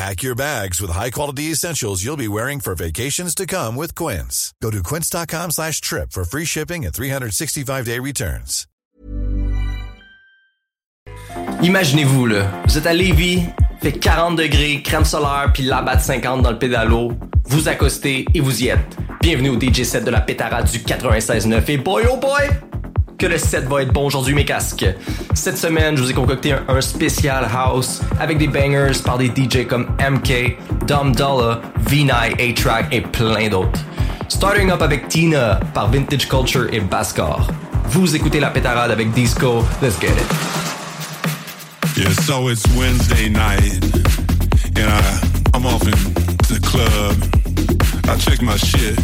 Pack your bags with high-quality essentials you'll be wearing for vacations to come with Quince. Go to quince.com slash trip for free shipping and 365-day returns. Imaginez-vous, là, vous êtes à Lévis, fait 40 degrés, crème solaire, puis la batte 50 dans le pédalo. Vous accostez et vous y êtes. Bienvenue au DJ set de la pétarade du 96.9 et boy oh boy! Que le set va être bon aujourd'hui, mes casques. Cette semaine, je vous ai concocté un, spécial house avec des bangers par des DJ comme MK, Dom Dollar, V9, A-Track et plein d'autres. Starting up avec Tina par Vintage Culture et Bascar. Vous écoutez la pétarade avec Disco, let's get it. Yeah, so it's Wednesday night, and I'm off into the club. I check my shit,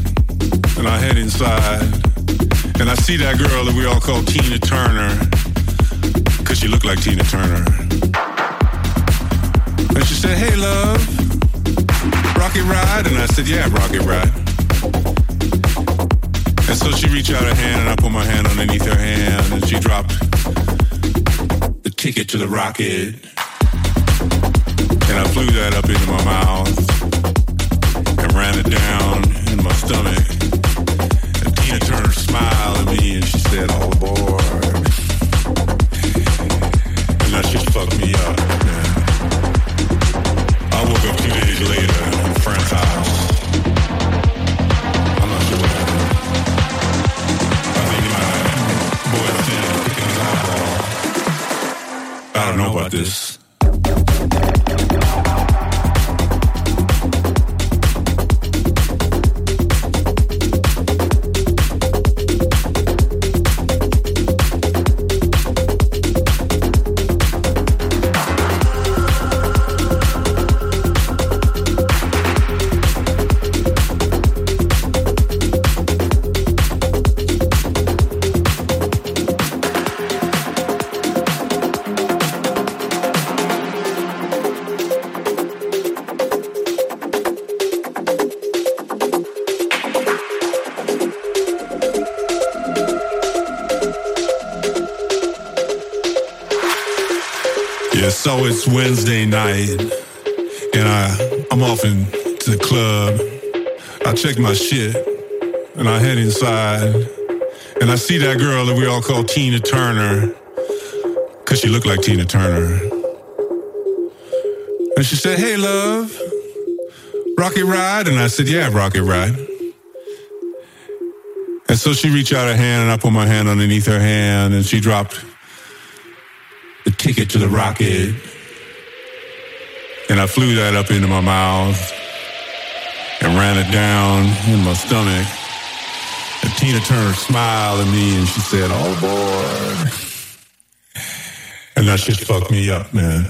and I head inside, and I see that girl that we all call Tina Turner, cause she looked like Tina Turner. And she said, hey love, rocket ride? And I said, yeah, rocket ride. And so she reached out her hand, and I put my hand underneath her hand, and she dropped the ticket to the rocket. And I flew that up into my mouth and ran it down in my stomach. Smiled at me and she said, oh, all aboard. And that shit fucked me up, man. I woke up two days later in a friend's house. I'm not sure what happened. I think my boyfriend picking his eyeball. I don't know about this. Check my shit, and I head inside, and I see that girl that we all call Tina Turner, cause she looked like Tina Turner. And she said, "Hey, love, rocket ride?" And I said, "Yeah, rocket ride." And so she reached out her hand, and I put my hand underneath her hand, and she dropped the ticket to the rocket. And I flew that up into my mouth ran it down in my stomach. And Tina Turner smiled at me and she said, Oh boy. And that shit fucked me up, man.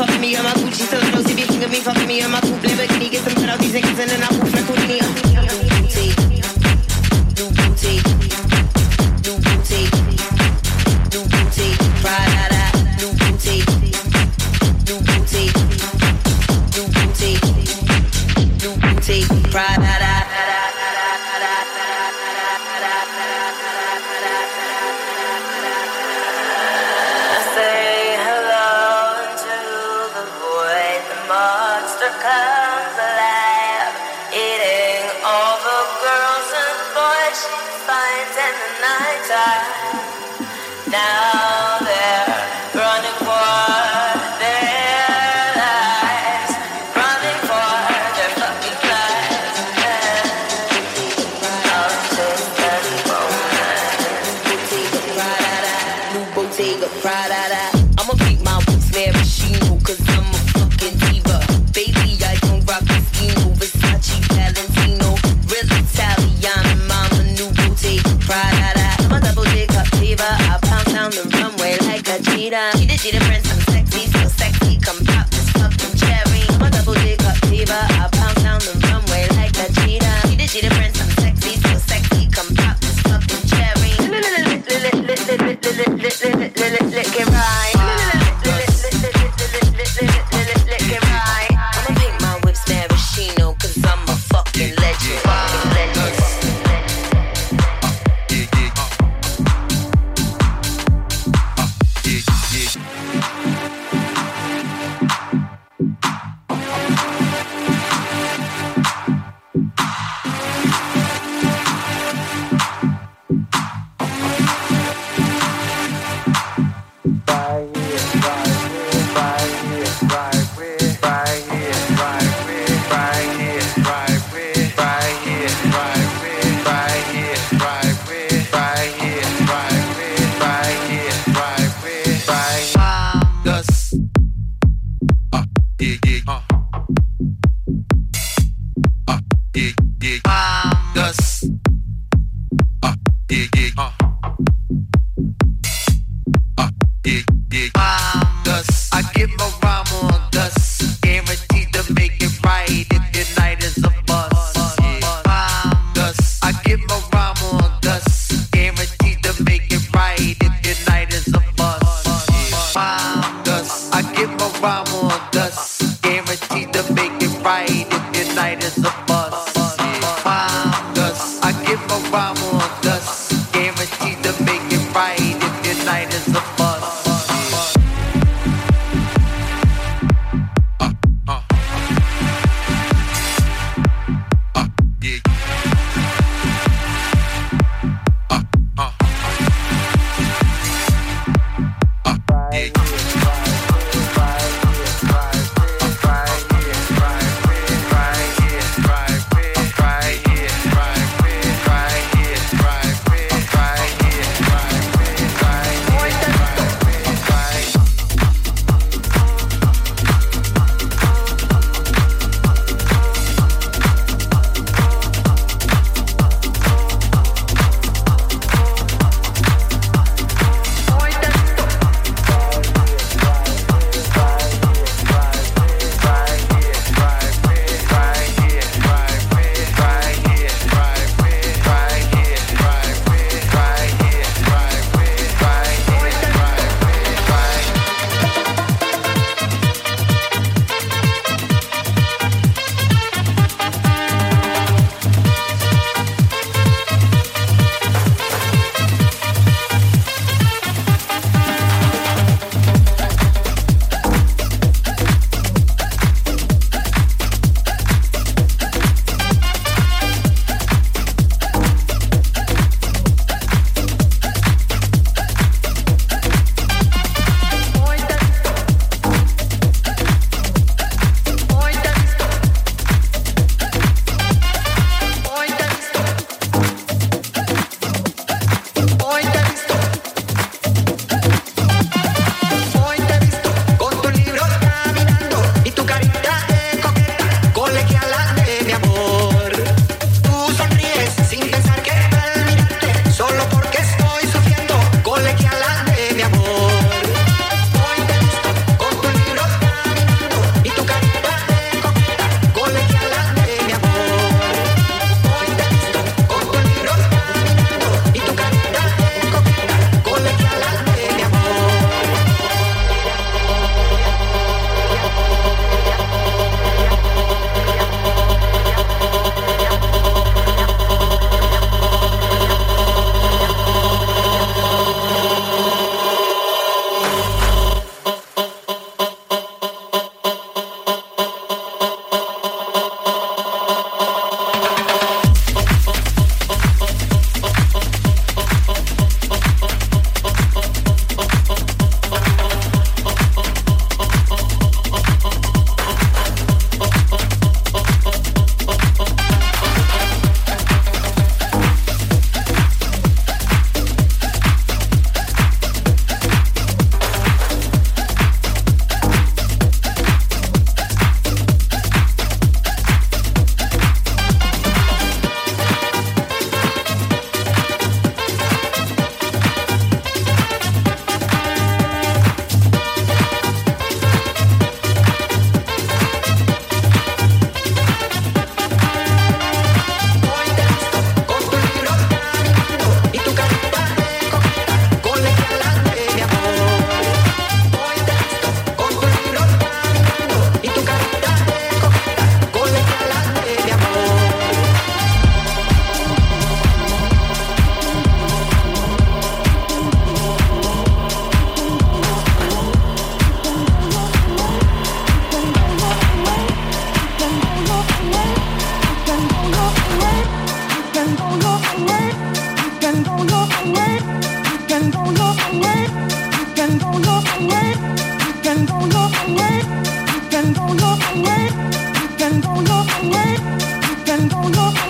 fucking me on my Gucci, so no see bitch, you can be fucking me on my coupe Lamborghini, get some cut out these niggas and then I poof like Houdini, uh.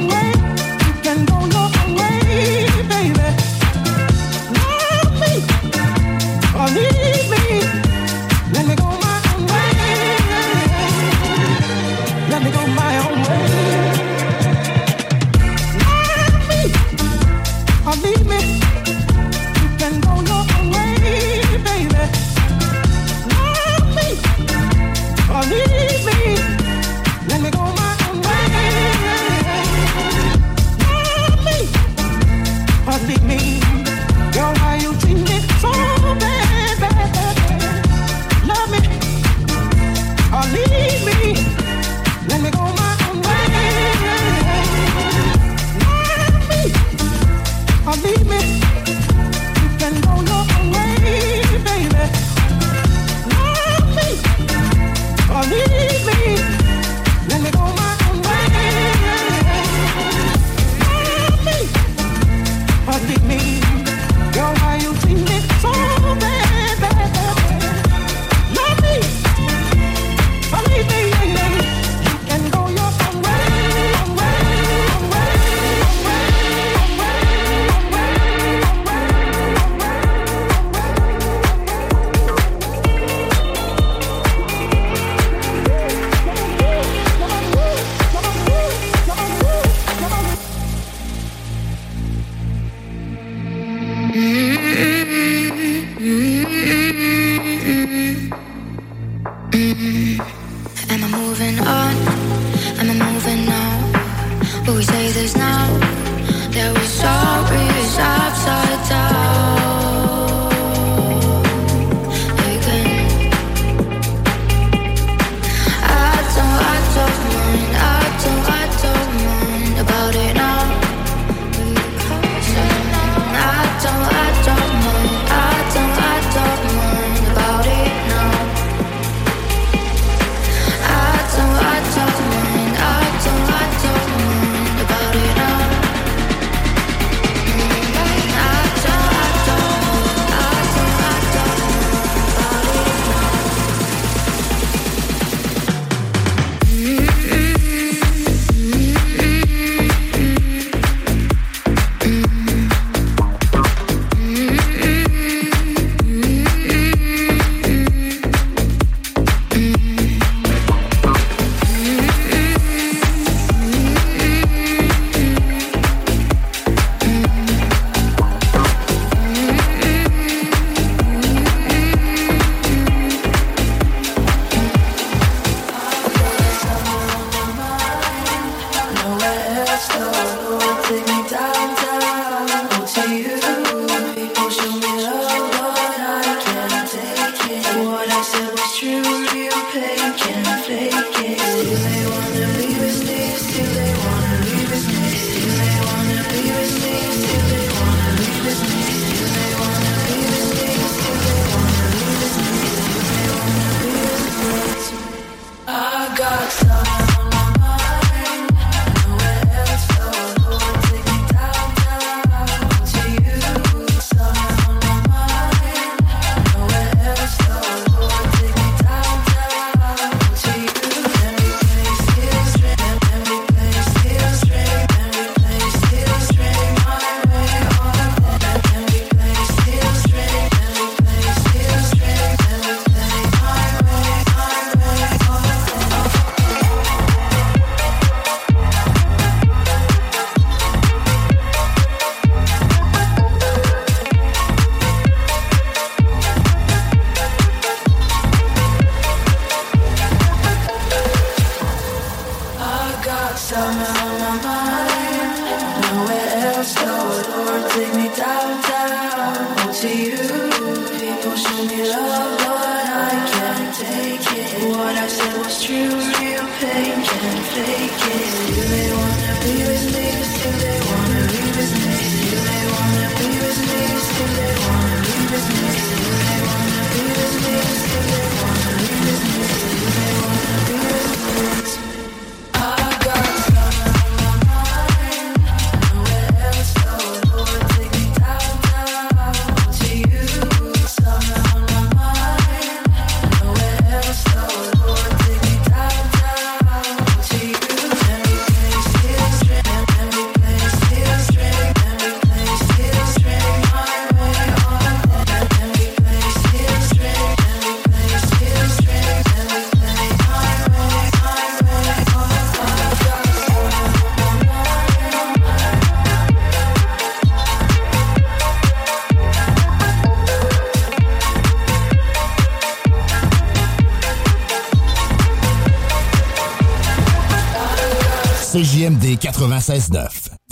Mind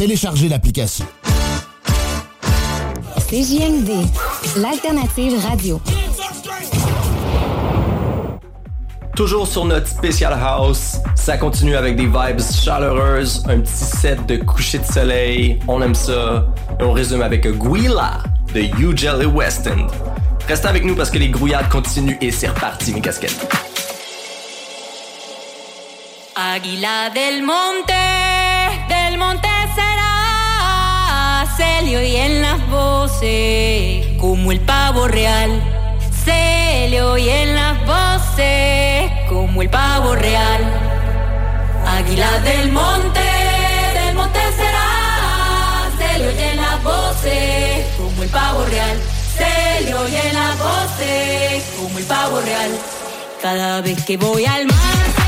Téléchargez l'application. CJMD, l'alternative radio. Toujours sur notre spécial house, ça continue avec des vibes chaleureuses, un petit set de coucher de soleil, on aime ça. Et on résume avec Guila de You Jelly West End. Restez avec nous parce que les grouillades continuent et c'est reparti mes casquettes. Águila del monte, se le oyen las voces como el pavo real. Se le oyen las voces como el pavo real. Águila del monte, del monte será, se le oyen las voces como el pavo real. Se le oyen las voces como el pavo real. Cada vez que voy al mar